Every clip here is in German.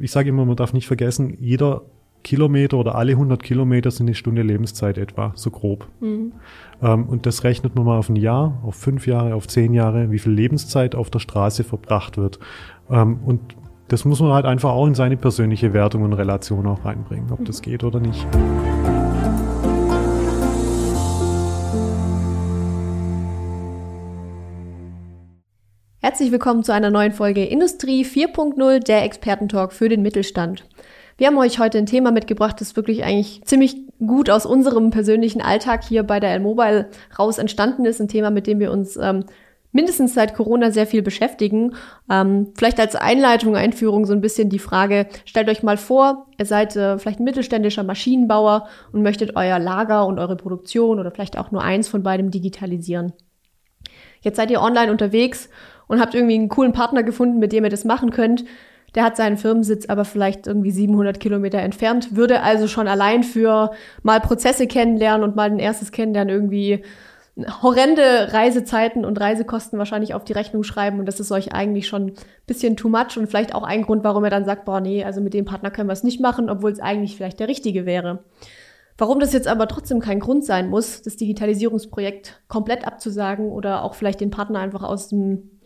Ich sage immer, man darf nicht vergessen, jeder Kilometer oder alle 100 Kilometer sind eine Stunde Lebenszeit etwa, so grob. Mhm. Ähm, und das rechnet man mal auf ein Jahr, auf fünf Jahre, auf zehn Jahre, wie viel Lebenszeit auf der Straße verbracht wird. Ähm, und das muss man halt einfach auch in seine persönliche Wertung und Relation auch reinbringen, ob das geht oder nicht. Herzlich willkommen zu einer neuen Folge Industrie 4.0, der Expertentalk für den Mittelstand. Wir haben euch heute ein Thema mitgebracht, das wirklich eigentlich ziemlich gut aus unserem persönlichen Alltag hier bei der L-Mobile raus entstanden ist. Ein Thema, mit dem wir uns ähm, mindestens seit Corona sehr viel beschäftigen. Ähm, vielleicht als Einleitung, Einführung so ein bisschen die Frage, stellt euch mal vor, ihr seid äh, vielleicht ein mittelständischer Maschinenbauer und möchtet euer Lager und eure Produktion oder vielleicht auch nur eins von beidem digitalisieren. Jetzt seid ihr online unterwegs und habt irgendwie einen coolen Partner gefunden, mit dem ihr das machen könnt. Der hat seinen Firmensitz aber vielleicht irgendwie 700 Kilometer entfernt, würde also schon allein für mal Prozesse kennenlernen und mal ein erstes Kennenlernen irgendwie horrende Reisezeiten und Reisekosten wahrscheinlich auf die Rechnung schreiben und das ist euch eigentlich schon ein bisschen too much und vielleicht auch ein Grund, warum er dann sagt, boah, nee, also mit dem Partner können wir es nicht machen, obwohl es eigentlich vielleicht der richtige wäre. Warum das jetzt aber trotzdem kein Grund sein muss, das Digitalisierungsprojekt komplett abzusagen oder auch vielleicht den Partner einfach aus dem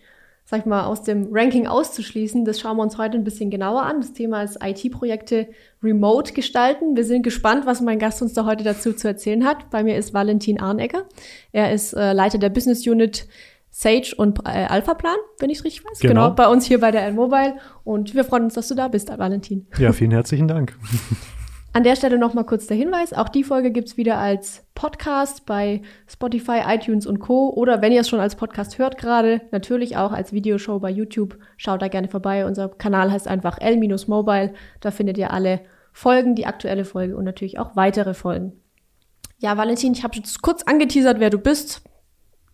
sag ich mal, aus dem Ranking auszuschließen. Das schauen wir uns heute ein bisschen genauer an. Das Thema ist IT-Projekte remote gestalten. Wir sind gespannt, was mein Gast uns da heute dazu zu erzählen hat. Bei mir ist Valentin Arnegger. Er ist äh, Leiter der Business Unit Sage und äh, Alphaplan, wenn ich es richtig weiß. Genau. genau, bei uns hier bei der L-Mobile. Und wir freuen uns, dass du da bist, Valentin. Ja, vielen herzlichen Dank. An der Stelle nochmal kurz der Hinweis, auch die Folge gibt's wieder als Podcast bei Spotify, iTunes und Co. Oder wenn ihr es schon als Podcast hört gerade, natürlich auch als Videoshow bei YouTube. Schaut da gerne vorbei. Unser Kanal heißt einfach L-Mobile. Da findet ihr alle Folgen, die aktuelle Folge und natürlich auch weitere Folgen. Ja, Valentin, ich habe jetzt kurz angeteasert, wer du bist.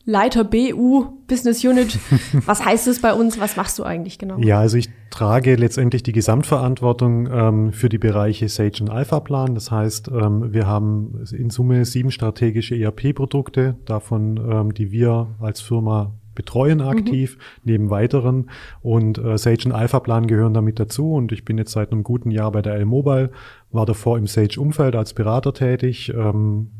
Leiter BU Business Unit. Was heißt es bei uns? Was machst du eigentlich genau? Ja, also ich trage letztendlich die Gesamtverantwortung ähm, für die Bereiche Sage und Alpha Plan. Das heißt, ähm, wir haben in Summe sieben strategische ERP-Produkte, davon ähm, die wir als Firma betreuen aktiv, mhm. neben weiteren. Und äh, Sage und Alpha Plan gehören damit dazu. Und ich bin jetzt seit einem guten Jahr bei der L-Mobile, war davor im Sage-Umfeld als Berater tätig, ähm,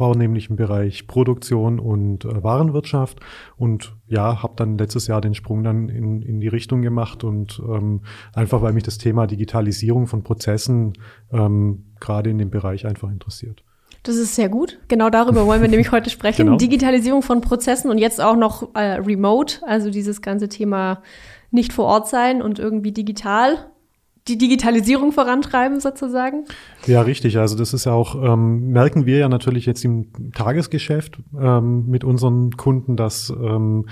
vornehmlich im Bereich Produktion und äh, Warenwirtschaft und ja, habe dann letztes Jahr den Sprung dann in, in die Richtung gemacht und ähm, einfach weil mich das Thema Digitalisierung von Prozessen ähm, gerade in dem Bereich einfach interessiert. Das ist sehr gut. Genau darüber wollen wir nämlich heute sprechen. Genau. Digitalisierung von Prozessen und jetzt auch noch äh, remote, also dieses ganze Thema nicht vor Ort sein und irgendwie digital die Digitalisierung vorantreiben sozusagen? Ja, richtig. Also das ist ja auch, ähm, merken wir ja natürlich jetzt im Tagesgeschäft ähm, mit unseren Kunden, dass ähm,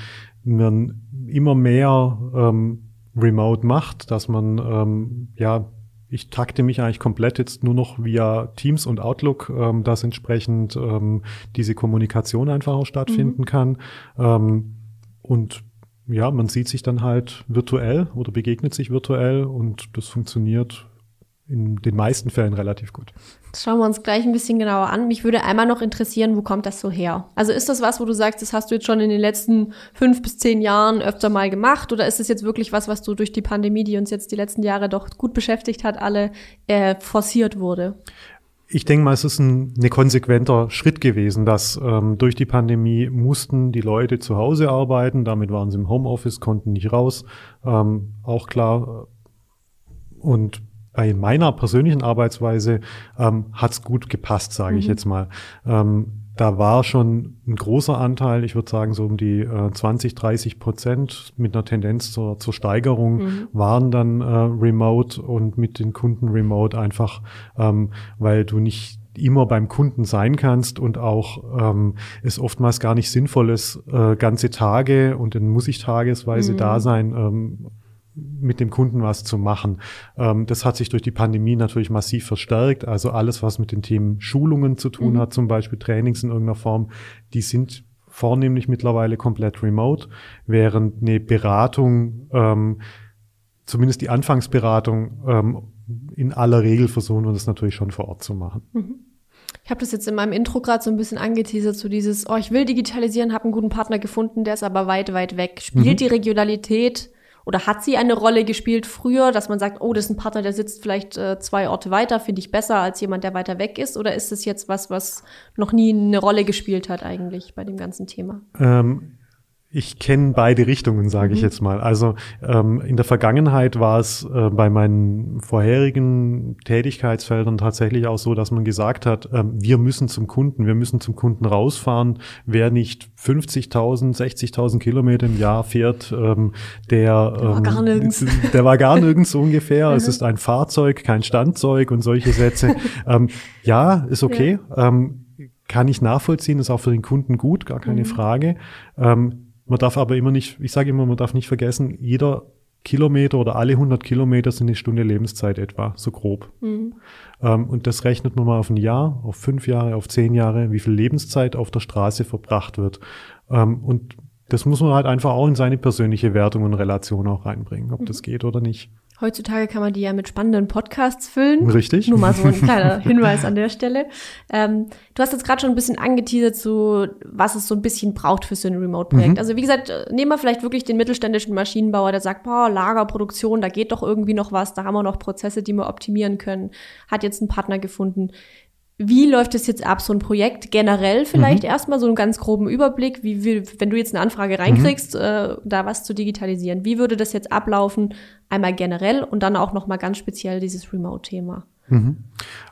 man immer mehr ähm, remote macht, dass man ähm, ja ich takte mich eigentlich komplett jetzt nur noch via Teams und Outlook, ähm, dass entsprechend ähm, diese Kommunikation einfach auch stattfinden mhm. kann. Ähm, und ja, man sieht sich dann halt virtuell oder begegnet sich virtuell und das funktioniert in den meisten Fällen relativ gut. Das schauen wir uns gleich ein bisschen genauer an. Mich würde einmal noch interessieren, wo kommt das so her? Also ist das was, wo du sagst, das hast du jetzt schon in den letzten fünf bis zehn Jahren öfter mal gemacht? Oder ist es jetzt wirklich was, was du durch die Pandemie, die uns jetzt die letzten Jahre doch gut beschäftigt hat, alle äh, forciert wurde? Ich denke mal, es ist ein ne konsequenter Schritt gewesen, dass ähm, durch die Pandemie mussten die Leute zu Hause arbeiten, damit waren sie im Homeoffice, konnten nicht raus, ähm, auch klar. Und bei meiner persönlichen Arbeitsweise ähm, hat gut gepasst, sage mhm. ich jetzt mal. Ähm, da war schon ein großer Anteil, ich würde sagen so um die äh, 20, 30 Prozent mit einer Tendenz zur, zur Steigerung mhm. waren dann äh, remote und mit den Kunden remote einfach, ähm, weil du nicht immer beim Kunden sein kannst und auch ähm, es oftmals gar nicht sinnvoll ist, äh, ganze Tage und dann muss ich tagesweise mhm. da sein, ähm, mit dem Kunden was zu machen. Ähm, das hat sich durch die Pandemie natürlich massiv verstärkt. Also alles, was mit den Themen Schulungen zu tun mhm. hat, zum Beispiel Trainings in irgendeiner Form, die sind vornehmlich mittlerweile komplett remote, während eine Beratung, ähm, zumindest die Anfangsberatung, ähm, in aller Regel versuchen wir das natürlich schon vor Ort zu machen. Mhm. Ich habe das jetzt in meinem Intro gerade so ein bisschen angeteasert, so dieses, oh, ich will digitalisieren, habe einen guten Partner gefunden, der ist aber weit, weit weg. Spielt mhm. die Regionalität oder hat sie eine Rolle gespielt früher, dass man sagt, oh, das ist ein Partner, der sitzt vielleicht äh, zwei Orte weiter, finde ich besser als jemand, der weiter weg ist? Oder ist es jetzt was, was noch nie eine Rolle gespielt hat eigentlich bei dem ganzen Thema? Ähm ich kenne beide Richtungen, sage mhm. ich jetzt mal. Also ähm, in der Vergangenheit war es äh, bei meinen vorherigen Tätigkeitsfeldern tatsächlich auch so, dass man gesagt hat, ähm, wir müssen zum Kunden, wir müssen zum Kunden rausfahren. Wer nicht 50.000, 60.000 Kilometer im Jahr fährt, ähm, der, der, war gar ähm, nirgends. der war gar nirgends ungefähr. es mhm. ist ein Fahrzeug, kein Standzeug und solche Sätze. ähm, ja, ist okay. Ja. Ähm, kann ich nachvollziehen, ist auch für den Kunden gut, gar keine mhm. Frage. Man darf aber immer nicht, ich sage immer, man darf nicht vergessen, jeder Kilometer oder alle 100 Kilometer sind eine Stunde Lebenszeit etwa, so grob. Mhm. Ähm, und das rechnet man mal auf ein Jahr, auf fünf Jahre, auf zehn Jahre, wie viel Lebenszeit auf der Straße verbracht wird. Ähm, und das muss man halt einfach auch in seine persönliche Wertung und Relation auch reinbringen, ob mhm. das geht oder nicht. Heutzutage kann man die ja mit spannenden Podcasts füllen. Richtig. Nur mal so ein kleiner Hinweis an der Stelle. Ähm, du hast jetzt gerade schon ein bisschen angeteasert zu, was es so ein bisschen braucht für so ein Remote-Projekt. Mhm. Also wie gesagt, nehmen wir vielleicht wirklich den mittelständischen Maschinenbauer, der sagt, boah, Lagerproduktion, da geht doch irgendwie noch was, da haben wir noch Prozesse, die wir optimieren können, hat jetzt einen Partner gefunden. Wie läuft es jetzt ab, so ein Projekt generell vielleicht mhm. erstmal so einen ganz groben Überblick, wie, wie wenn du jetzt eine Anfrage reinkriegst, mhm. äh, da was zu digitalisieren. Wie würde das jetzt ablaufen, einmal generell und dann auch nochmal ganz speziell dieses Remote-Thema? Mhm.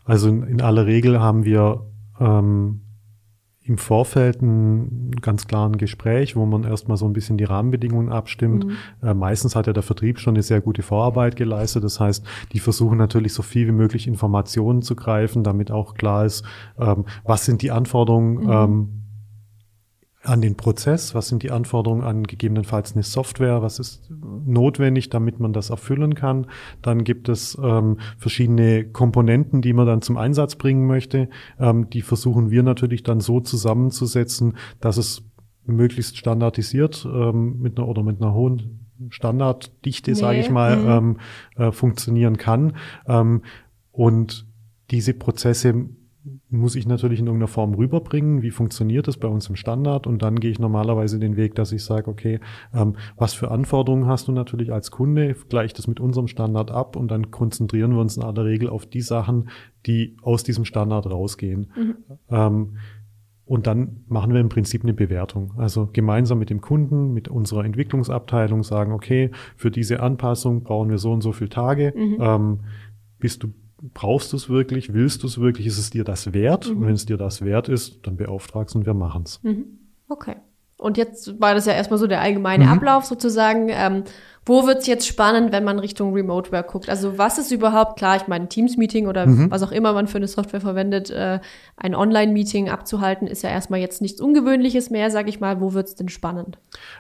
Also in, in, aller Regel haben wir ähm, im Vorfeld ein ganz klaren Gespräch, wo man erstmal so ein bisschen die Rahmenbedingungen abstimmt. Mhm. Äh, meistens hat ja der Vertrieb schon eine sehr gute Vorarbeit geleistet. Das heißt, die versuchen natürlich so viel wie möglich Informationen zu greifen, damit auch klar ist, ähm, was sind die Anforderungen mhm. ähm, an den Prozess, was sind die Anforderungen an gegebenenfalls eine Software, was ist notwendig, damit man das erfüllen kann. Dann gibt es ähm, verschiedene Komponenten, die man dann zum Einsatz bringen möchte. Ähm, die versuchen wir natürlich dann so zusammenzusetzen, dass es möglichst standardisiert ähm, mit einer oder mit einer hohen Standarddichte, nee. sage ich mal, mhm. ähm, äh, funktionieren kann. Ähm, und diese Prozesse muss ich natürlich in irgendeiner Form rüberbringen. Wie funktioniert das bei uns im Standard? Und dann gehe ich normalerweise den Weg, dass ich sage, okay, ähm, was für Anforderungen hast du natürlich als Kunde? Gleich das mit unserem Standard ab und dann konzentrieren wir uns in aller Regel auf die Sachen, die aus diesem Standard rausgehen. Mhm. Ähm, und dann machen wir im Prinzip eine Bewertung. Also gemeinsam mit dem Kunden, mit unserer Entwicklungsabteilung sagen, okay, für diese Anpassung brauchen wir so und so viele Tage. Mhm. Ähm, bist du brauchst du es wirklich, willst du es wirklich, ist es dir das wert? Mhm. Und wenn es dir das wert ist, dann beauftragst und wir machen's. Mhm. Okay. Und jetzt war das ja erstmal so der allgemeine mhm. Ablauf sozusagen. Ähm, wo wird's jetzt spannend, wenn man Richtung Remote Work guckt? Also was ist überhaupt, klar, ich meine, Teams-Meeting oder mhm. was auch immer man für eine Software verwendet, äh, ein Online-Meeting abzuhalten, ist ja erstmal jetzt nichts Ungewöhnliches mehr, sag ich mal. Wo wird's denn spannend?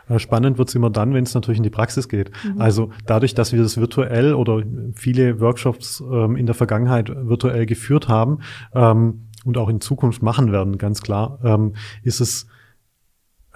Äh, spannend wird's immer dann, wenn es natürlich in die Praxis geht. Mhm. Also dadurch, dass wir das virtuell oder viele Workshops ähm, in der Vergangenheit virtuell geführt haben ähm, und auch in Zukunft machen werden, ganz klar, ähm, ist es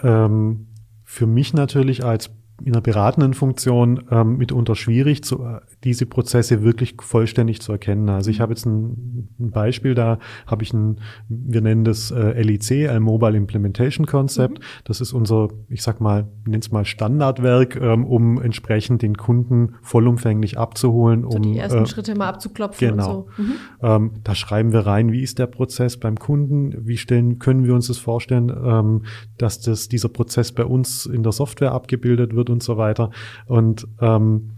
ähm, für mich natürlich als in einer beratenden Funktion ähm, mitunter schwierig, zu, äh, diese Prozesse wirklich vollständig zu erkennen. Also ich habe jetzt ein, ein Beispiel, da habe ich ein, wir nennen das äh, LIC, ein Mobile Implementation Concept. Mhm. Das ist unser, ich sag mal, nenn's mal Standardwerk, ähm, um entsprechend den Kunden vollumfänglich abzuholen. So um die ersten äh, Schritte mal abzuklopfen genau. und so. Mhm. Ähm, da schreiben wir rein, wie ist der Prozess beim Kunden, wie stellen, können wir uns das vorstellen, ähm, dass das, dieser Prozess bei uns in der Software abgebildet wird und so weiter. Und ähm,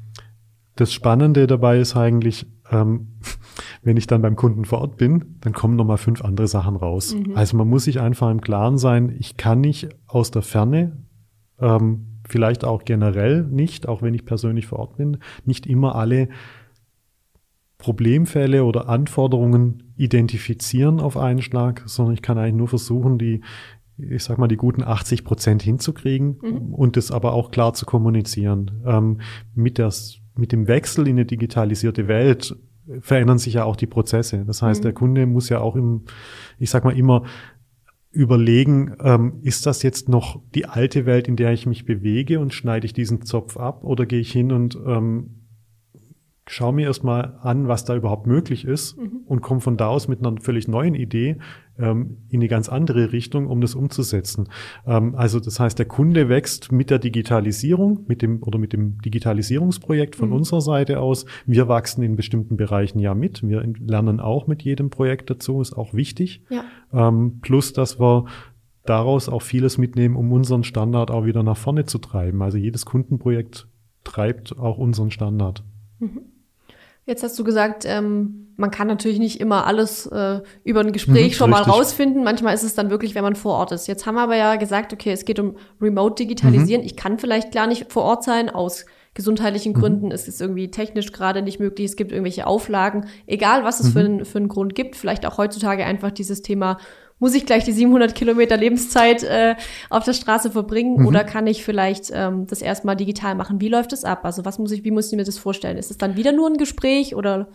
das Spannende dabei ist eigentlich, ähm, wenn ich dann beim Kunden vor Ort bin, dann kommen nochmal fünf andere Sachen raus. Mhm. Also man muss sich einfach im Klaren sein, ich kann nicht aus der Ferne, ähm, vielleicht auch generell nicht, auch wenn ich persönlich vor Ort bin, nicht immer alle Problemfälle oder Anforderungen identifizieren auf einen Schlag, sondern ich kann eigentlich nur versuchen, die ich sag mal, die guten 80 Prozent hinzukriegen mhm. und das aber auch klar zu kommunizieren. Ähm, mit, das, mit dem Wechsel in eine digitalisierte Welt verändern sich ja auch die Prozesse. Das heißt, mhm. der Kunde muss ja auch im, ich sag mal, immer überlegen, ähm, ist das jetzt noch die alte Welt, in der ich mich bewege und schneide ich diesen Zopf ab oder gehe ich hin und ähm, schau mir erstmal an, was da überhaupt möglich ist mhm. und komme von da aus mit einer völlig neuen Idee ähm, in eine ganz andere Richtung, um das umzusetzen. Ähm, also das heißt, der Kunde wächst mit der Digitalisierung, mit dem oder mit dem Digitalisierungsprojekt von mhm. unserer Seite aus. Wir wachsen in bestimmten Bereichen ja mit. Wir lernen auch mit jedem Projekt dazu, ist auch wichtig. Ja. Ähm, plus, dass wir daraus auch vieles mitnehmen, um unseren Standard auch wieder nach vorne zu treiben. Also jedes Kundenprojekt treibt auch unseren Standard. Mhm. Jetzt hast du gesagt, ähm, man kann natürlich nicht immer alles äh, über ein Gespräch mhm, schon richtig. mal rausfinden. Manchmal ist es dann wirklich, wenn man vor Ort ist. Jetzt haben wir aber ja gesagt, okay, es geht um Remote-Digitalisieren. Mhm. Ich kann vielleicht klar nicht vor Ort sein aus gesundheitlichen mhm. Gründen. Mhm. Es ist irgendwie technisch gerade nicht möglich. Es gibt irgendwelche Auflagen. Egal, was es für, mhm. ein, für einen Grund gibt. Vielleicht auch heutzutage einfach dieses Thema muss ich gleich die 700 Kilometer Lebenszeit äh, auf der Straße verbringen mhm. oder kann ich vielleicht ähm, das erstmal digital machen? Wie läuft das ab? Also was muss ich, wie muss ich mir das vorstellen? Ist es dann wieder nur ein Gespräch oder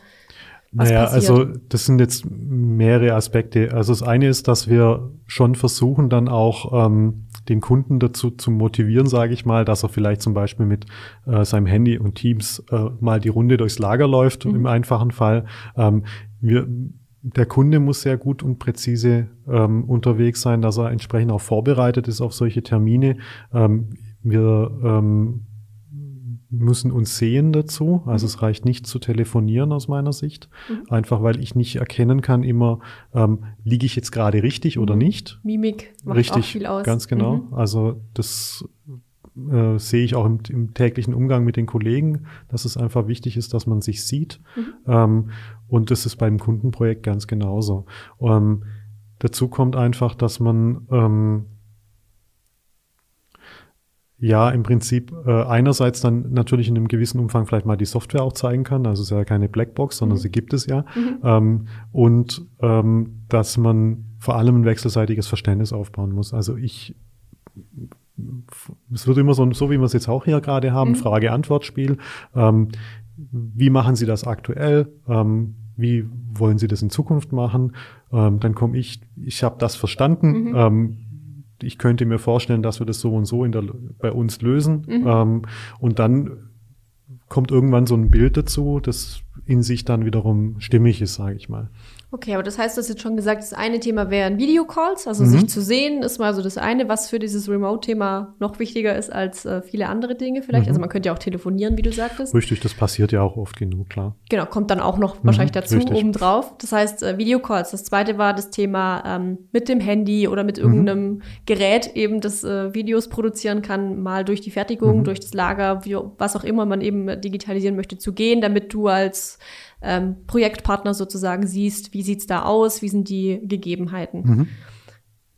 was naja, passiert? also das sind jetzt mehrere Aspekte. Also das eine ist, dass wir schon versuchen, dann auch ähm, den Kunden dazu zu motivieren, sage ich mal, dass er vielleicht zum Beispiel mit äh, seinem Handy und Teams äh, mal die Runde durchs Lager läuft, mhm. im einfachen Fall. Ähm, wir der Kunde muss sehr gut und präzise ähm, unterwegs sein, dass er entsprechend auch vorbereitet ist auf solche Termine. Ähm, wir ähm, müssen uns sehen dazu. Also mhm. es reicht nicht zu telefonieren aus meiner Sicht. Mhm. Einfach weil ich nicht erkennen kann immer, ähm, liege ich jetzt gerade richtig mhm. oder nicht. Mimik macht richtig, auch viel aus. Ganz genau. Mhm. Also das äh, sehe ich auch im, im, täglichen Umgang mit den Kollegen, dass es einfach wichtig ist, dass man sich sieht. Mhm. Ähm, und das ist beim Kundenprojekt ganz genauso. Ähm, dazu kommt einfach, dass man ähm, ja im Prinzip äh, einerseits dann natürlich in einem gewissen Umfang vielleicht mal die Software auch zeigen kann. Also es ist ja keine Blackbox, sondern mhm. sie gibt es ja. Mhm. Ähm, und ähm, dass man vor allem ein wechselseitiges Verständnis aufbauen muss. Also ich es wird immer so, so wie wir es jetzt auch hier gerade haben, mhm. Frage-Antwort-Spiel. Ähm, wie machen Sie das aktuell? Ähm, wie wollen Sie das in Zukunft machen? Ähm, dann komme ich, ich habe das verstanden. Mhm. Ähm, ich könnte mir vorstellen, dass wir das so und so in der, bei uns lösen. Mhm. Ähm, und dann kommt irgendwann so ein Bild dazu, das in sich dann wiederum stimmig ist, sage ich mal. Okay, aber das heißt, du hast jetzt schon gesagt, das eine Thema wären Videocalls, also mhm. sich zu sehen, ist mal so das eine, was für dieses Remote-Thema noch wichtiger ist als äh, viele andere Dinge vielleicht. Mhm. Also man könnte ja auch telefonieren, wie du sagtest. Richtig, das passiert ja auch oft genug, klar. Genau, kommt dann auch noch mhm, wahrscheinlich dazu richtig. obendrauf. Das heißt, äh, Videocalls. Das zweite war das Thema ähm, mit dem Handy oder mit irgendeinem mhm. Gerät eben, das äh, Videos produzieren kann, mal durch die Fertigung, mhm. durch das Lager, wie, was auch immer man eben digitalisieren möchte, zu gehen, damit du als ähm, Projektpartner sozusagen siehst, wie sieht's da aus, wie sind die Gegebenheiten. Mhm.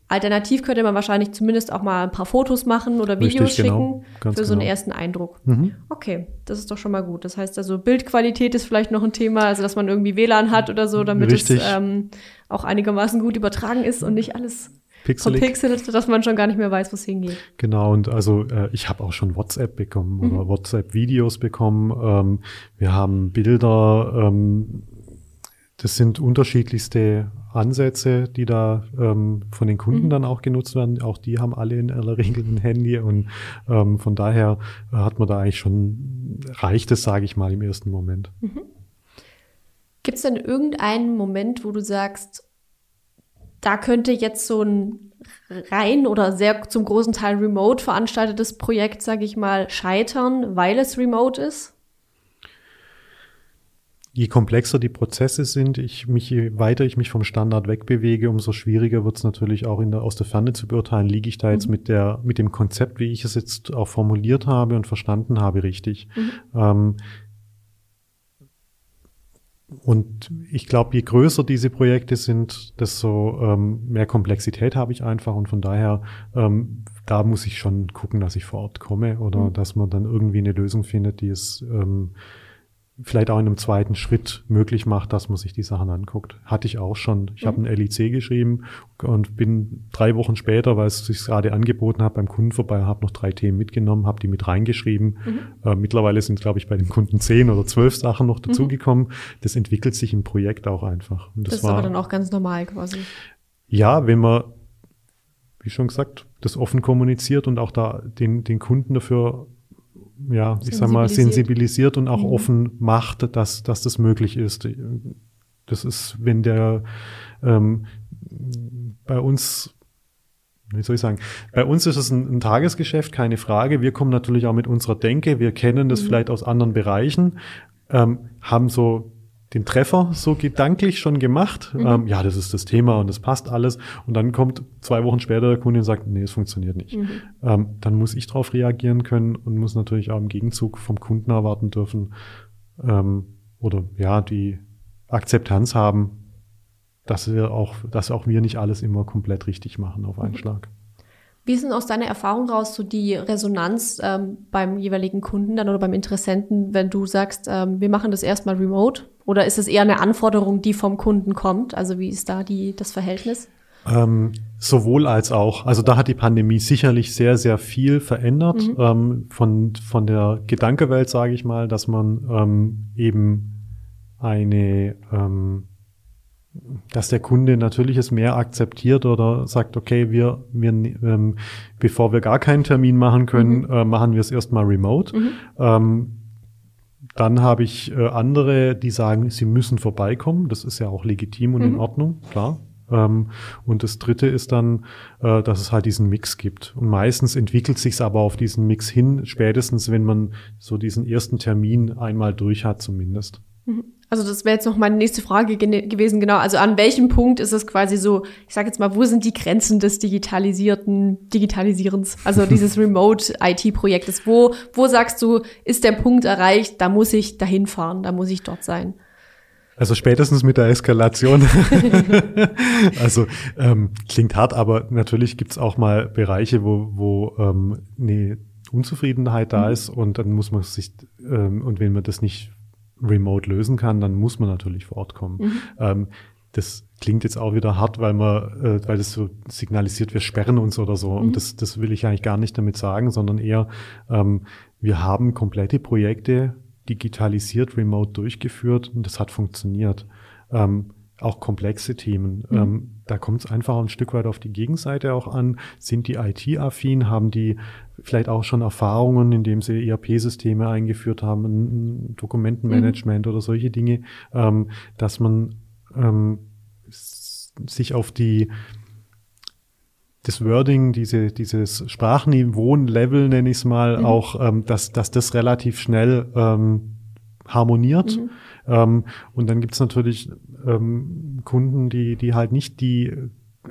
Alternativ könnte man wahrscheinlich zumindest auch mal ein paar Fotos machen oder Videos Richtig, genau. schicken für so einen genau. ersten Eindruck. Mhm. Okay, das ist doch schon mal gut. Das heißt also, Bildqualität ist vielleicht noch ein Thema, also dass man irgendwie WLAN hat oder so, damit Richtig. es ähm, auch einigermaßen gut übertragen ist und nicht alles Pixelig. Verpixelt, dass man schon gar nicht mehr weiß, wo es hingeht. Genau, und also äh, ich habe auch schon WhatsApp bekommen mhm. oder WhatsApp-Videos bekommen. Ähm, wir haben Bilder, ähm, das sind unterschiedlichste Ansätze, die da ähm, von den Kunden mhm. dann auch genutzt werden. Auch die haben alle in aller Regel ein Handy und ähm, von daher hat man da eigentlich schon, reicht es, sage ich mal, im ersten Moment. Mhm. Gibt es denn irgendeinen Moment, wo du sagst, da könnte jetzt so ein rein oder sehr zum großen Teil remote veranstaltetes Projekt, sage ich mal, scheitern, weil es remote ist? Je komplexer die Prozesse sind, ich mich, je weiter ich mich vom Standard wegbewege, umso schwieriger wird es natürlich auch in der, aus der Ferne zu beurteilen, liege ich da jetzt mhm. mit der, mit dem Konzept, wie ich es jetzt auch formuliert habe und verstanden habe, richtig. Mhm. Ähm, und ich glaube, je größer diese Projekte sind, desto ähm, mehr Komplexität habe ich einfach. Und von daher, ähm, da muss ich schon gucken, dass ich vor Ort komme oder mhm. dass man dann irgendwie eine Lösung findet, die es ähm, vielleicht auch in einem zweiten Schritt möglich macht, dass man sich die Sachen anguckt. Hatte ich auch schon. Ich mhm. habe ein LIC geschrieben und bin drei Wochen später, weil es sich gerade angeboten hat, beim Kunden vorbei, habe noch drei Themen mitgenommen, habe die mit reingeschrieben. Mhm. Äh, mittlerweile sind, glaube ich, bei dem Kunden zehn oder zwölf Sachen noch mhm. dazugekommen. Mhm. Das entwickelt sich im Projekt auch einfach. Und das, das ist war, aber dann auch ganz normal quasi. Ja, wenn man, wie schon gesagt, das offen kommuniziert und auch da den, den Kunden dafür ja, ich sag mal, sensibilisiert und auch mhm. offen macht, dass, dass das möglich ist. Das ist, wenn der ähm, bei uns wie soll ich sagen, bei uns ist es ein, ein, Tagesgeschäft, keine Frage. Wir kommen natürlich auch mit unserer Denke, wir kennen das mhm. vielleicht aus anderen Bereichen, ähm, haben so den Treffer so gedanklich schon gemacht. Mhm. Ähm, ja, das ist das Thema und das passt alles. Und dann kommt zwei Wochen später der Kunde und sagt, nee, es funktioniert nicht. Mhm. Ähm, dann muss ich darauf reagieren können und muss natürlich auch im Gegenzug vom Kunden erwarten dürfen ähm, oder ja, die Akzeptanz haben, dass wir auch, dass auch wir nicht alles immer komplett richtig machen auf einen mhm. Schlag. Wie ist denn aus deiner Erfahrung raus so die Resonanz ähm, beim jeweiligen Kunden dann oder beim Interessenten, wenn du sagst, ähm, wir machen das erstmal remote? Oder ist es eher eine Anforderung, die vom Kunden kommt? Also wie ist da die, das Verhältnis? Ähm, sowohl als auch. Also da hat die Pandemie sicherlich sehr, sehr viel verändert mhm. ähm, von, von der Gedankewelt, sage ich mal, dass man ähm, eben eine ähm, dass der Kunde natürlich es mehr akzeptiert oder sagt, okay, wir, wir ähm, bevor wir gar keinen Termin machen können, mhm. äh, machen wir es erstmal remote. Mhm. Dann habe ich äh, andere, die sagen, sie müssen vorbeikommen. Das ist ja auch legitim und mhm. in Ordnung, klar. Ähm, und das Dritte ist dann, äh, dass es halt diesen Mix gibt. Und meistens entwickelt sich aber auf diesen Mix hin, spätestens wenn man so diesen ersten Termin einmal durch hat zumindest. Mhm. Also das wäre jetzt noch meine nächste Frage gewesen, genau. Also an welchem Punkt ist es quasi so, ich sage jetzt mal, wo sind die Grenzen des digitalisierten Digitalisierens, also dieses Remote-IT-Projektes? Wo, wo sagst du, ist der Punkt erreicht, da muss ich dahin fahren, da muss ich dort sein? Also spätestens mit der Eskalation. also ähm, klingt hart, aber natürlich gibt's auch mal Bereiche, wo, wo ähm, eine Unzufriedenheit da mhm. ist und dann muss man sich, ähm, und wenn man das nicht remote lösen kann, dann muss man natürlich vor Ort kommen. Mhm. Ähm, das klingt jetzt auch wieder hart, weil man, äh, weil das so signalisiert, wir sperren uns oder so. Mhm. Und das, das will ich eigentlich gar nicht damit sagen, sondern eher, ähm, wir haben komplette Projekte digitalisiert, remote durchgeführt und das hat funktioniert. Ähm, auch komplexe Themen. Mhm. Ähm, da kommt es einfach ein Stück weit auf die Gegenseite auch an. Sind die IT-affin? Haben die vielleicht auch schon Erfahrungen, indem sie ERP-Systeme eingeführt haben, Dokumentenmanagement mhm. oder solche Dinge, ähm, dass man ähm, sich auf die das Wording, diese, dieses Sprachniveau, Level nenne ich es mal, mhm. auch, ähm, dass, dass das relativ schnell ähm, harmoniert. Mhm. Ähm, und dann gibt's natürlich ähm, Kunden, die, die halt nicht die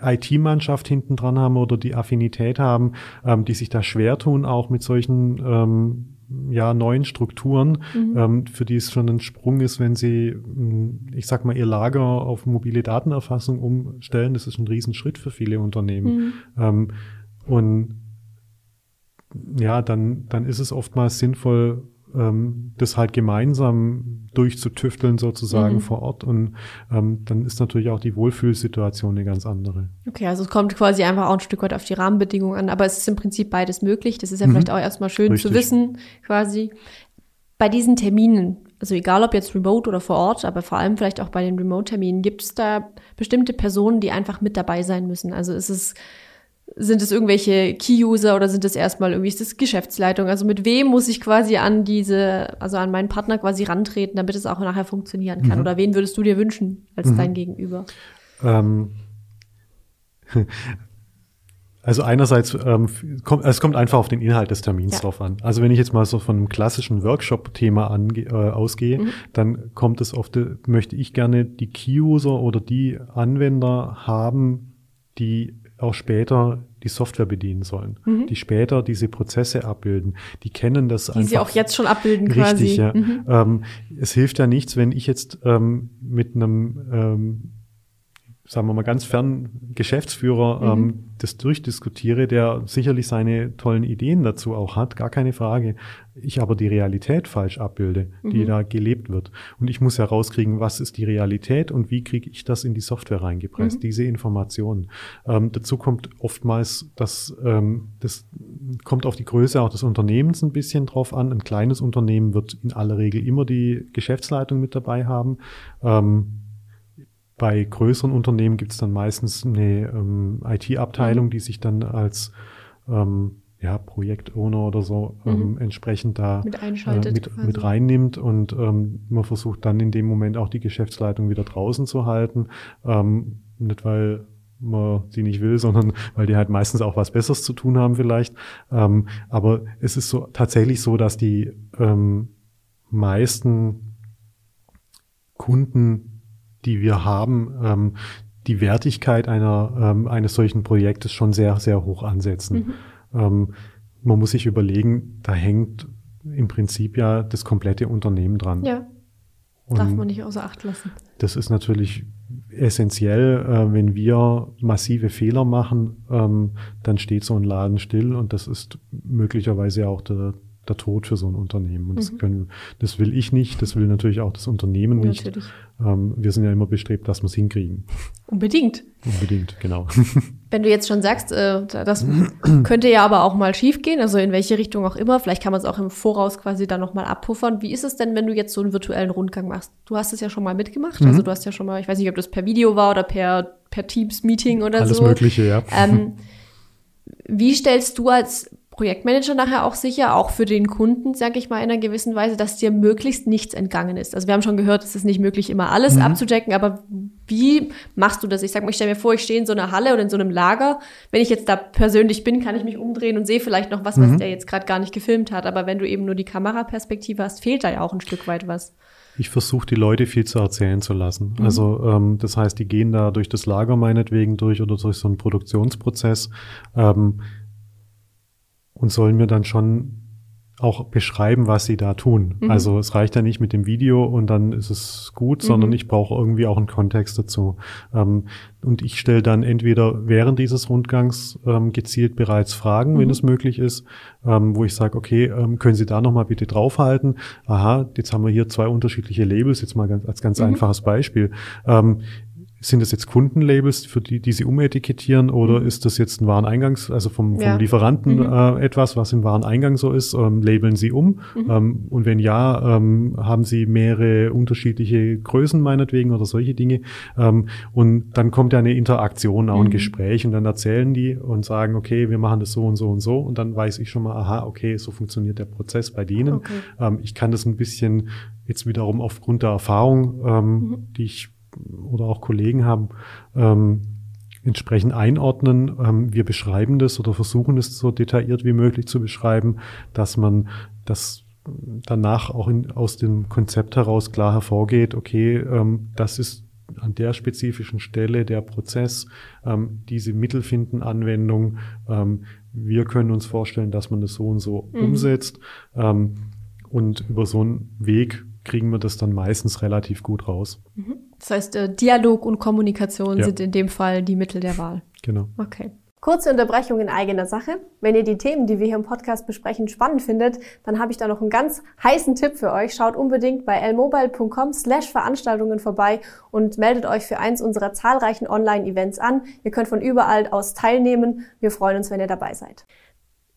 IT-Mannschaft hinten dran haben oder die Affinität haben, ähm, die sich da schwer tun, auch mit solchen ähm, ja, neuen Strukturen, mhm. ähm, für die es schon ein Sprung ist, wenn sie, hm, ich sag mal, ihr Lager auf mobile Datenerfassung umstellen. Das ist ein Riesenschritt für viele Unternehmen. Mhm. Ähm, und ja, dann, dann ist es oftmals sinnvoll, ähm, das halt gemeinsam durchzutüfteln sozusagen mhm. vor Ort und ähm, dann ist natürlich auch die Wohlfühlsituation eine ganz andere. Okay, also es kommt quasi einfach auch ein Stück weit auf die Rahmenbedingungen an, aber es ist im Prinzip beides möglich. Das ist ja mhm. vielleicht auch erstmal schön Richtig. zu wissen, quasi. Bei diesen Terminen, also egal ob jetzt remote oder vor Ort, aber vor allem vielleicht auch bei den Remote-Terminen, gibt es da bestimmte Personen, die einfach mit dabei sein müssen? Also ist es sind es irgendwelche Key-User oder sind es erstmal irgendwie ist das Geschäftsleitung? Also mit wem muss ich quasi an diese, also an meinen Partner quasi rantreten, damit es auch nachher funktionieren kann? Mhm. Oder wen würdest du dir wünschen als mhm. dein Gegenüber? Ähm, also einerseits, ähm, kommt, es kommt einfach auf den Inhalt des Termins ja. drauf an. Also wenn ich jetzt mal so von einem klassischen Workshop-Thema äh, ausgehe, mhm. dann kommt es oft, möchte ich gerne die Key-User oder die Anwender haben, die auch später die Software bedienen sollen, mhm. die später diese Prozesse abbilden. Die kennen das die einfach. Die sie auch jetzt schon abbilden richtig, quasi. Ja. Mhm. Ähm, es hilft ja nichts, wenn ich jetzt ähm, mit einem ähm, sagen wir mal ganz fern Geschäftsführer mhm. ähm, das durchdiskutiere, der sicherlich seine tollen Ideen dazu auch hat, gar keine Frage. Ich aber die Realität falsch abbilde, mhm. die da gelebt wird. Und ich muss herauskriegen, was ist die Realität und wie kriege ich das in die Software reingepresst, mhm. diese Informationen. Ähm, dazu kommt oftmals, dass ähm, das kommt auf die Größe auch des Unternehmens ein bisschen drauf an. Ein kleines Unternehmen wird in aller Regel immer die Geschäftsleitung mit dabei haben. Ähm, bei größeren Unternehmen gibt es dann meistens eine ähm, IT-Abteilung, mhm. die sich dann als ähm, ja, Projektowner oder so Mhm. ähm, entsprechend da Mit äh, mit, mit reinnimmt und ähm, man versucht dann in dem Moment auch die Geschäftsleitung wieder draußen zu halten. Ähm, nicht weil man sie nicht will, sondern weil die halt meistens auch was Besseres zu tun haben vielleicht. Ähm, aber es ist so tatsächlich so, dass die ähm, meisten Kunden, die wir haben, ähm, die Wertigkeit einer, ähm, eines solchen Projektes schon sehr, sehr hoch ansetzen. Mhm. Ähm, man muss sich überlegen, da hängt im Prinzip ja das komplette Unternehmen dran. Ja, Und darf man nicht außer Acht lassen. das ist natürlich essentiell, äh, wenn wir massive Fehler machen, ähm, dann steht so ein Laden still und das ist möglicherweise auch der, der Tod für so ein Unternehmen. Und das, Mhm. können, das will ich nicht, das will natürlich auch das Unternehmen nicht. Natürlich. Ähm, wir sind ja immer bestrebt, dass wir es hinkriegen. Unbedingt. Unbedingt, genau. Wenn du jetzt schon sagst, äh, da- das könnte ja aber auch mal schief gehen, also in welche Richtung auch immer, vielleicht kann man es auch im Voraus quasi dann nochmal abpuffern. Wie ist es denn, wenn du jetzt so einen virtuellen Rundgang machst? Du hast es ja schon mal mitgemacht, Mhm. also du hast ja schon mal, ich weiß nicht, ob das per Video war oder per, per Teams-Meeting oder Alles so. Mögliche, ja. Ähm, wie stellst du als Projektmanager nachher auch sicher, auch für den Kunden, sage ich mal in einer gewissen Weise, dass dir möglichst nichts entgangen ist? Also wir haben schon gehört, es ist nicht möglich, immer alles Mhm. abzuchecken, aber wie machst du das? Ich sag mal, ich stelle mir vor, ich stehe in so einer Halle oder in so einem Lager. Wenn ich jetzt da persönlich bin, kann ich mich umdrehen und sehe vielleicht noch was, was Mhm. der jetzt gerade gar nicht gefilmt hat. Aber wenn du eben nur die Kameraperspektive hast, fehlt da ja auch ein Stück weit was. Ich versuche die Leute viel zu erzählen zu lassen. Mhm. Also ähm, das heißt, die gehen da durch das Lager meinetwegen durch oder durch so einen Produktionsprozess ähm, und sollen mir dann schon auch beschreiben, was sie da tun. Mhm. Also es reicht ja nicht mit dem Video und dann ist es gut, sondern Mhm. ich brauche irgendwie auch einen Kontext dazu. Ähm, und ich stelle dann entweder während dieses Rundgangs ähm, gezielt bereits Fragen, wenn Mhm. es möglich ist, ähm, wo ich sage, okay, ähm, können Sie da nochmal bitte draufhalten? Aha, jetzt haben wir hier zwei unterschiedliche Labels, jetzt mal ganz, als ganz Mhm. einfaches Beispiel. Sind das jetzt Kundenlabels, für die, die Sie umetikettieren, oder ist das jetzt ein Wareneingangs, also vom, vom Ja. Lieferanten Mhm. äh, etwas, was im Wareneingang so ist? Ähm, labeln Sie um? Mhm. Ähm, und wenn ja, ähm, haben Sie mehrere unterschiedliche Größen meinetwegen oder solche Dinge? Ähm, und dann kommt ja eine Interaktion, auch ein Mhm. Gespräch und dann erzählen die und sagen, okay, wir machen das so und so und so und dann weiß ich schon mal, aha, okay, so funktioniert der Prozess bei denen. Okay. Ähm, ich kann das ein bisschen jetzt wiederum aufgrund der Erfahrung, ähm, Mhm. die ich oder auch Kollegen haben, ähm, entsprechend einordnen. Ähm, wir beschreiben das oder versuchen es so detailliert wie möglich zu beschreiben, dass man das danach auch in, aus dem Konzept heraus klar hervorgeht, okay, ähm, das ist an der spezifischen Stelle der Prozess, ähm, diese Mittel finden Anwendung. Ähm, wir können uns vorstellen, dass man das so und so Mhm. umsetzt. Ähm, und über so einen Weg kriegen wir das dann meistens relativ gut raus. Das heißt, äh, Dialog und Kommunikation Ja. sind in dem Fall die Mittel der Wahl. Genau. Okay. Kurze Unterbrechung in eigener Sache. Wenn ihr die Themen, die wir hier im Podcast besprechen, spannend findet, dann habe ich da noch einen ganz heißen Tipp für euch. Schaut unbedingt bei lmobile.com slash Veranstaltungen vorbei und meldet euch für eins unserer zahlreichen Online-Events an. Ihr könnt von überall aus teilnehmen. Wir freuen uns, wenn ihr dabei seid.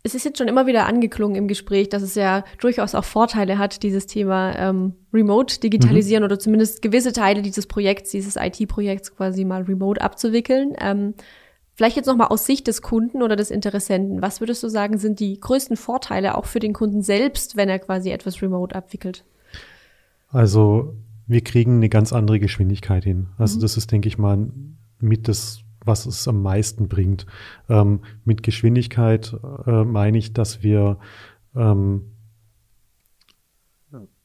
Es ist jetzt schon immer wieder angeklungen im Gespräch, dass es ja durchaus auch Vorteile hat, dieses Thema ähm, Remote digitalisieren oder zumindest gewisse Teile dieses Projekts, dieses IT-Projekts quasi mal remote abzuwickeln. Ähm, vielleicht jetzt nochmal aus Sicht des Kunden oder des Interessenten. Was würdest du sagen, sind die größten Vorteile auch für den Kunden selbst, wenn er quasi etwas remote abwickelt? Also wir kriegen eine ganz andere Geschwindigkeit hin. Also Mhm. das ist, denke ich mal, mit das, was es am meisten bringt. Ähm, mit Geschwindigkeit äh, meine ich, dass wir ähm,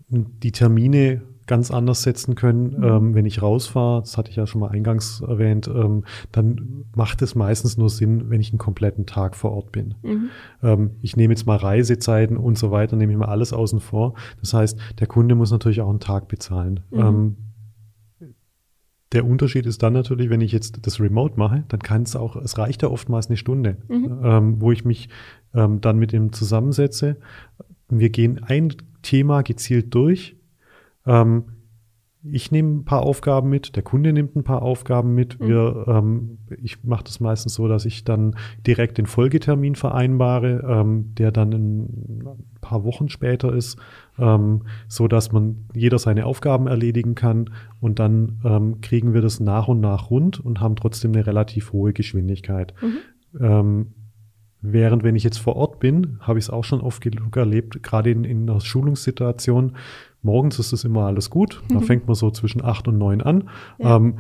die Termine ganz anders setzen können. Mhm. Ähm, wenn ich rausfahre, das hatte ich ja schon mal eingangs erwähnt, ähm, dann macht es meistens nur Sinn, wenn ich einen kompletten Tag vor Ort bin. Mhm. Ähm, ich nehme jetzt mal Reisezeiten und so weiter, nehme ich mal alles außen vor. Das heißt, der Kunde muss natürlich auch einen Tag bezahlen. Mhm. Der Unterschied ist dann natürlich, wenn ich jetzt das Remote mache, dann kann es auch, es reicht ja oftmals eine Stunde, Mhm. ähm, wo ich mich ähm, dann mit ihm zusammensetze. Wir gehen ein Thema gezielt durch. Ähm, ich nehme ein paar Aufgaben mit, der Kunde nimmt ein paar Aufgaben mit. Mhm. Wir, ähm, ich mache das meistens so, dass ich dann direkt den Folgetermin vereinbare, ähm, der dann in ein paar Wochen später ist, ähm, so dass man jeder seine Aufgaben erledigen kann und dann ähm, kriegen wir das nach und nach rund und haben trotzdem eine relativ hohe Geschwindigkeit. Mhm. Ähm, Während wenn ich jetzt vor Ort bin, habe ich es auch schon oft genug erlebt, gerade in, in einer Schulungssituation, morgens ist es immer alles gut, da fängt man so zwischen acht und neun an. Ja. Ähm,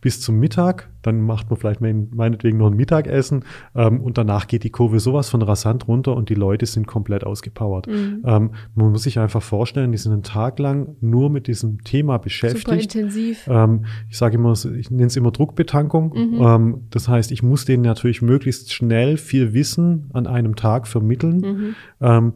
bis zum Mittag, dann macht man vielleicht meinetwegen noch ein Mittagessen ähm, und danach geht die Kurve sowas von rasant runter und die Leute sind komplett ausgepowert. Mhm. Ähm, man muss sich einfach vorstellen, die sind einen Tag lang nur mit diesem Thema beschäftigt. Super intensiv. Ähm, ich sage immer, ich nenne es immer Druckbetankung. Mhm. Ähm, das heißt, ich muss denen natürlich möglichst schnell viel Wissen an einem Tag vermitteln. Mhm. Ähm,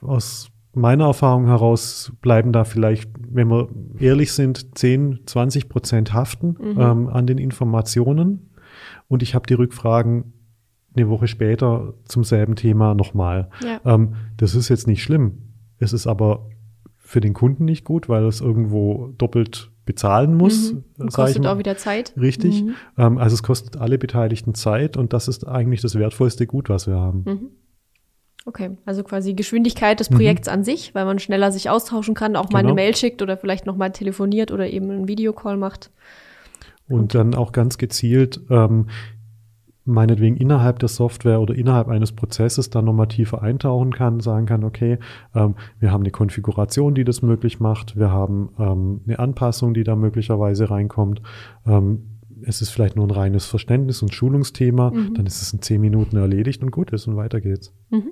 aus meiner Erfahrung heraus bleiben da vielleicht, wenn wir ehrlich sind, 10, 20 Prozent haften mhm. ähm, an den Informationen. Und ich habe die Rückfragen eine Woche später zum selben Thema nochmal. Ja. Ähm, das ist jetzt nicht schlimm. Es ist aber für den Kunden nicht gut, weil es irgendwo doppelt bezahlen muss. Mhm. Kostet auch wieder Zeit. Richtig. Mhm. Ähm, also es kostet alle Beteiligten Zeit und das ist eigentlich das wertvollste Gut, was wir haben. Mhm. Okay, also quasi Geschwindigkeit des Projekts mhm. an sich, weil man schneller sich austauschen kann, auch mal genau. eine Mail schickt oder vielleicht noch mal telefoniert oder eben einen Videocall macht. Und, Und dann auch ganz gezielt ähm, meinetwegen innerhalb der Software oder innerhalb eines Prozesses dann nochmal tiefer eintauchen kann, sagen kann, okay, ähm, wir haben eine Konfiguration, die das möglich macht, wir haben ähm, eine Anpassung, die da möglicherweise reinkommt. Ähm, es ist vielleicht nur ein reines Verständnis und Schulungsthema, mhm. dann ist es in zehn Minuten erledigt und gut ist und weiter geht's. Mhm.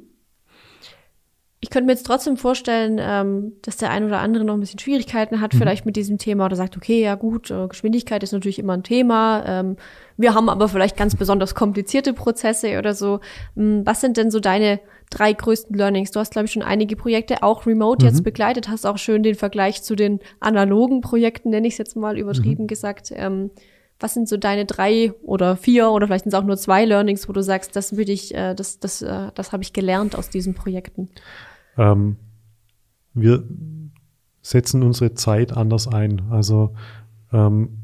Ich könnte mir jetzt trotzdem vorstellen, ähm, dass der ein oder andere noch ein bisschen Schwierigkeiten hat, mhm. vielleicht mit diesem Thema oder sagt, okay, ja gut, äh, Geschwindigkeit ist natürlich immer ein Thema. Ähm, wir haben aber vielleicht ganz besonders komplizierte Prozesse oder so. Ähm, was sind denn so deine drei größten Learnings? Du hast, glaube ich, schon einige Projekte auch remote mhm. jetzt begleitet, hast auch schön den Vergleich zu den analogen Projekten, nenne ich es jetzt mal übertrieben mhm. gesagt. Ähm, was sind so deine drei oder vier oder vielleicht sind es auch nur zwei Learnings, wo du sagst, das will ich, äh, das, das, äh, das habe ich gelernt aus diesen Projekten? Ähm, wir setzen unsere Zeit anders ein. Also ähm,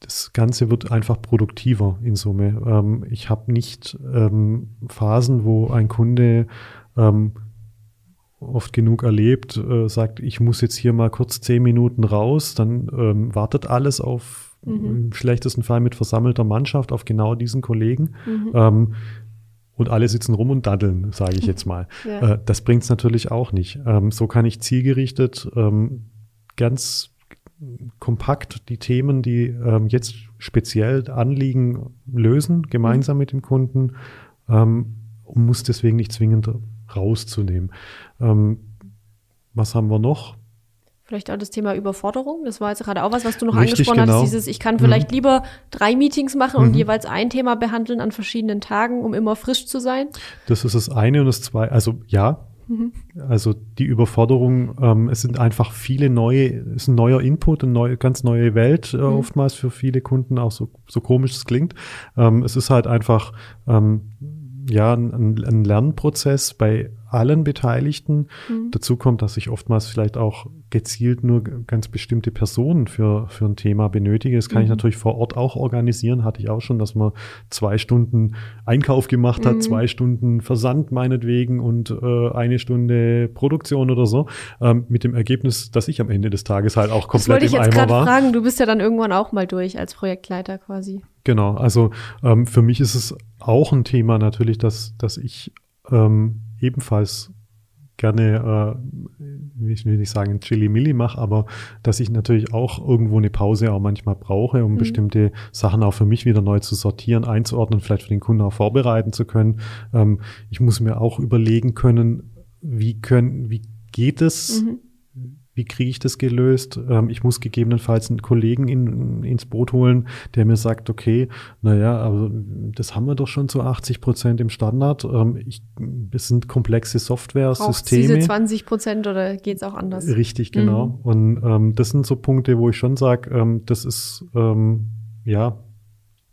das Ganze wird einfach produktiver in Summe. Ähm, ich habe nicht ähm, Phasen, wo ein Kunde ähm, oft genug erlebt, äh, sagt, ich muss jetzt hier mal kurz zehn Minuten raus, dann ähm, wartet alles auf mhm. im schlechtesten Fall mit versammelter Mannschaft auf genau diesen Kollegen. Mhm. Und alle sitzen rum und daddeln, sage ich jetzt mal. Ja. Äh, das bringt es natürlich auch nicht. Ähm, so kann ich zielgerichtet ähm, ganz kompakt die Themen, die ähm, jetzt speziell anliegen, lösen, gemeinsam mhm. mit dem Kunden ähm, und muss deswegen nicht zwingend rauszunehmen. Ähm, was haben wir noch? Vielleicht auch das Thema Überforderung. Das war jetzt gerade auch was, was du noch Richtig, angesprochen genau. hast. Dieses, ich kann vielleicht mhm. lieber drei Meetings machen und mhm. jeweils ein Thema behandeln an verschiedenen Tagen, um immer frisch zu sein. Das ist das eine und das zweite. Also ja, mhm. also die Überforderung. Ähm, es sind einfach viele neue, es ist ein neuer Input, eine neue, ganz neue Welt äh, mhm. oftmals für viele Kunden, auch so, so komisch es klingt. Ähm, es ist halt einfach ähm, ja ein, ein Lernprozess bei allen Beteiligten. Mhm. Dazu kommt, dass ich oftmals vielleicht auch gezielt nur ganz bestimmte Personen für, für ein Thema benötige. Das kann mhm. ich natürlich vor Ort auch organisieren. Hatte ich auch schon, dass man zwei Stunden Einkauf gemacht hat, mhm. zwei Stunden Versand meinetwegen und äh, eine Stunde Produktion oder so. Ähm, mit dem Ergebnis, dass ich am Ende des Tages halt auch komplett das im Eimer war. Ich jetzt gerade fragen, du bist ja dann irgendwann auch mal durch als Projektleiter quasi. Genau, also ähm, für mich ist es auch ein Thema natürlich, dass, dass ich ähm, ebenfalls gerne, äh, ich will nicht sagen Chili-Milli mache, aber dass ich natürlich auch irgendwo eine Pause auch manchmal brauche, um mhm. bestimmte Sachen auch für mich wieder neu zu sortieren, einzuordnen, vielleicht für den Kunden auch vorbereiten zu können. Ähm, ich muss mir auch überlegen können, wie können, wie geht es, mhm wie kriege ich das gelöst? Ähm, ich muss gegebenenfalls einen Kollegen in, ins Boot holen, der mir sagt, okay, naja, aber das haben wir doch schon zu 80 Prozent im Standard. Ähm, ich, es sind komplexe Software-Systeme. diese 20 Prozent oder geht es auch anders? Richtig, genau. Mhm. Und ähm, das sind so Punkte, wo ich schon sage, ähm, das ist, ähm, ja,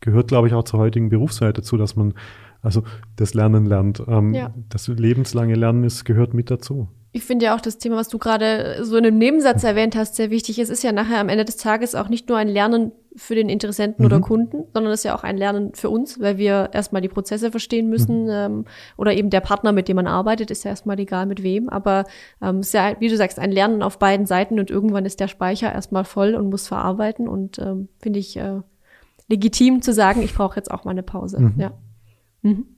gehört, glaube ich, auch zur heutigen Berufswelt dazu, dass man also das Lernen lernt. Ähm, ja. Das lebenslange Lernen ist, gehört mit dazu ich finde ja auch das Thema, was du gerade so in einem Nebensatz erwähnt hast, sehr wichtig. Es ist ja nachher am Ende des Tages auch nicht nur ein Lernen für den Interessenten mhm. oder Kunden, sondern es ist ja auch ein Lernen für uns, weil wir erstmal die Prozesse verstehen müssen mhm. ähm, oder eben der Partner, mit dem man arbeitet, ist ja erstmal egal mit wem. Aber ähm, es ist ja, wie du sagst, ein Lernen auf beiden Seiten und irgendwann ist der Speicher erstmal voll und muss verarbeiten und ähm, finde ich äh, legitim zu sagen, ich brauche jetzt auch mal eine Pause. Mhm. Ja. Mhm.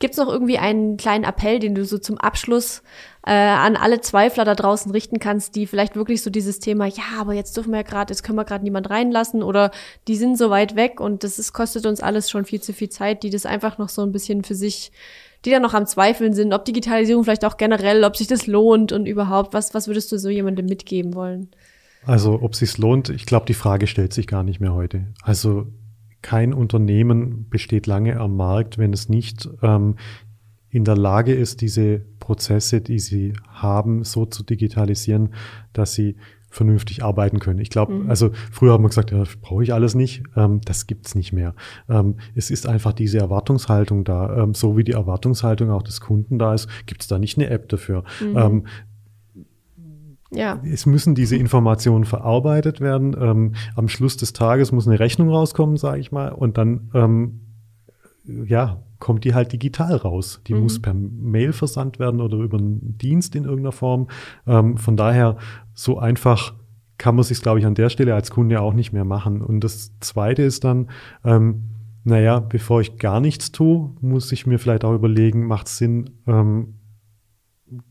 Gibt es noch irgendwie einen kleinen Appell, den du so zum Abschluss äh, an alle Zweifler da draußen richten kannst, die vielleicht wirklich so dieses Thema, ja, aber jetzt dürfen wir ja gerade, jetzt können wir gerade niemand reinlassen oder die sind so weit weg und das ist, kostet uns alles schon viel zu viel Zeit, die das einfach noch so ein bisschen für sich, die da noch am Zweifeln sind, ob Digitalisierung vielleicht auch generell, ob sich das lohnt und überhaupt, was, was würdest du so jemandem mitgeben wollen? Also, ob sich's lohnt, ich glaube, die Frage stellt sich gar nicht mehr heute. Also kein Unternehmen besteht lange am Markt, wenn es nicht ähm, in der Lage ist, diese Prozesse, die sie haben, so zu digitalisieren, dass sie vernünftig arbeiten können. Ich glaube, mhm. also früher haben wir gesagt, ja, brauche ich alles nicht. Ähm, das gibt's nicht mehr. Ähm, es ist einfach diese Erwartungshaltung da. Ähm, so wie die Erwartungshaltung auch des Kunden da ist, gibt's da nicht eine App dafür. Mhm. Ja. Es müssen diese Informationen verarbeitet werden. Ähm, am Schluss des Tages muss eine Rechnung rauskommen, sage ich mal, und dann ähm, ja kommt die halt digital raus. Die mhm. muss per Mail versandt werden oder über einen Dienst in irgendeiner Form. Ähm, von daher so einfach kann man sich, glaube ich, an der Stelle als Kunde auch nicht mehr machen. Und das Zweite ist dann, ähm, naja, bevor ich gar nichts tue, muss ich mir vielleicht auch überlegen, macht es Sinn, ähm,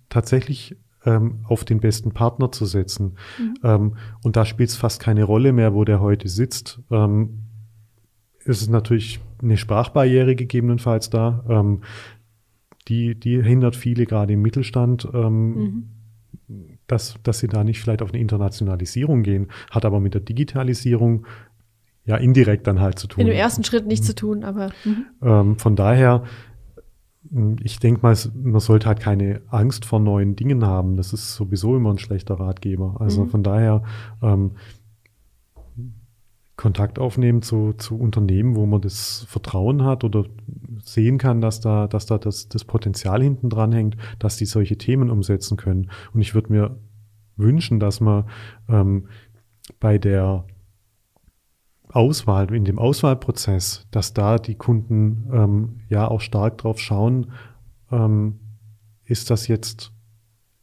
tatsächlich ähm, auf den besten Partner zu setzen. Mhm. Ähm, und da spielt es fast keine Rolle mehr, wo der heute sitzt. Ähm, es ist natürlich eine Sprachbarriere gegebenenfalls da. Ähm, die, die hindert viele gerade im Mittelstand, ähm, mhm. dass, dass sie da nicht vielleicht auf eine Internationalisierung gehen, hat aber mit der Digitalisierung ja indirekt dann halt zu tun. In dem ersten Schritt nicht mhm. zu tun, aber. Mhm. Ähm, von daher ich denke mal, man sollte halt keine Angst vor neuen Dingen haben. Das ist sowieso immer ein schlechter Ratgeber. Also mhm. von daher ähm, Kontakt aufnehmen zu, zu Unternehmen, wo man das Vertrauen hat oder sehen kann, dass da, dass da das, das Potenzial hinten dran hängt, dass die solche Themen umsetzen können. Und ich würde mir wünschen, dass man ähm, bei der Auswahl, in dem Auswahlprozess, dass da die Kunden ähm, ja auch stark drauf schauen, ähm, ist das jetzt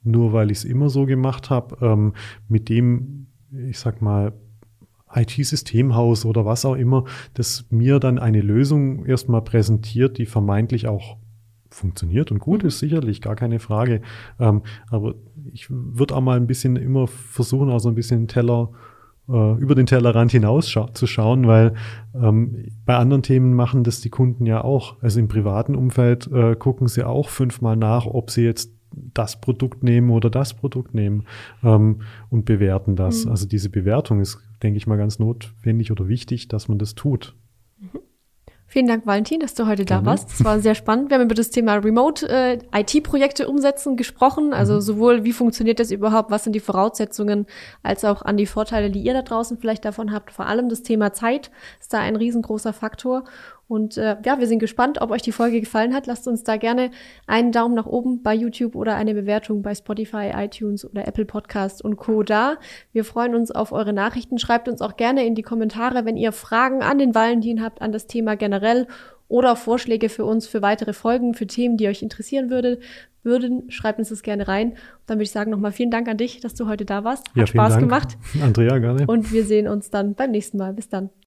nur, weil ich es immer so gemacht habe, ähm, mit dem, ich sag mal, IT-Systemhaus oder was auch immer, das mir dann eine Lösung erstmal präsentiert, die vermeintlich auch funktioniert und gut ist, sicherlich, gar keine Frage. Ähm, aber ich würde auch mal ein bisschen immer versuchen, also ein bisschen Teller äh, über den Tellerrand hinaus zu schauen, weil ähm, bei anderen Themen machen das die Kunden ja auch. Also im privaten Umfeld äh, gucken sie auch fünfmal nach, ob sie jetzt das Produkt nehmen oder das Produkt nehmen ähm, und bewerten das. Mhm. Also diese Bewertung ist, denke ich mal, ganz notwendig oder wichtig, dass man das tut. Mhm. Vielen Dank, Valentin, dass du heute da warst. Das war sehr spannend. Wir haben über das Thema Remote äh, IT-Projekte umsetzen gesprochen. Also mhm. sowohl, wie funktioniert das überhaupt, was sind die Voraussetzungen, als auch an die Vorteile, die ihr da draußen vielleicht davon habt. Vor allem das Thema Zeit ist da ein riesengroßer Faktor. Und äh, ja, wir sind gespannt, ob euch die Folge gefallen hat. Lasst uns da gerne einen Daumen nach oben bei YouTube oder eine Bewertung bei Spotify, iTunes oder Apple Podcast und Co. da. Wir freuen uns auf eure Nachrichten. Schreibt uns auch gerne in die Kommentare, wenn ihr Fragen an den Valentin habt, an das Thema generell oder Vorschläge für uns für weitere Folgen, für Themen, die euch interessieren würde, würden. Schreibt uns das gerne rein. Dann würde ich sagen nochmal vielen Dank an dich, dass du heute da warst. Hat ja, Spaß Dank. gemacht. Andrea, gerne. Und wir sehen uns dann beim nächsten Mal. Bis dann.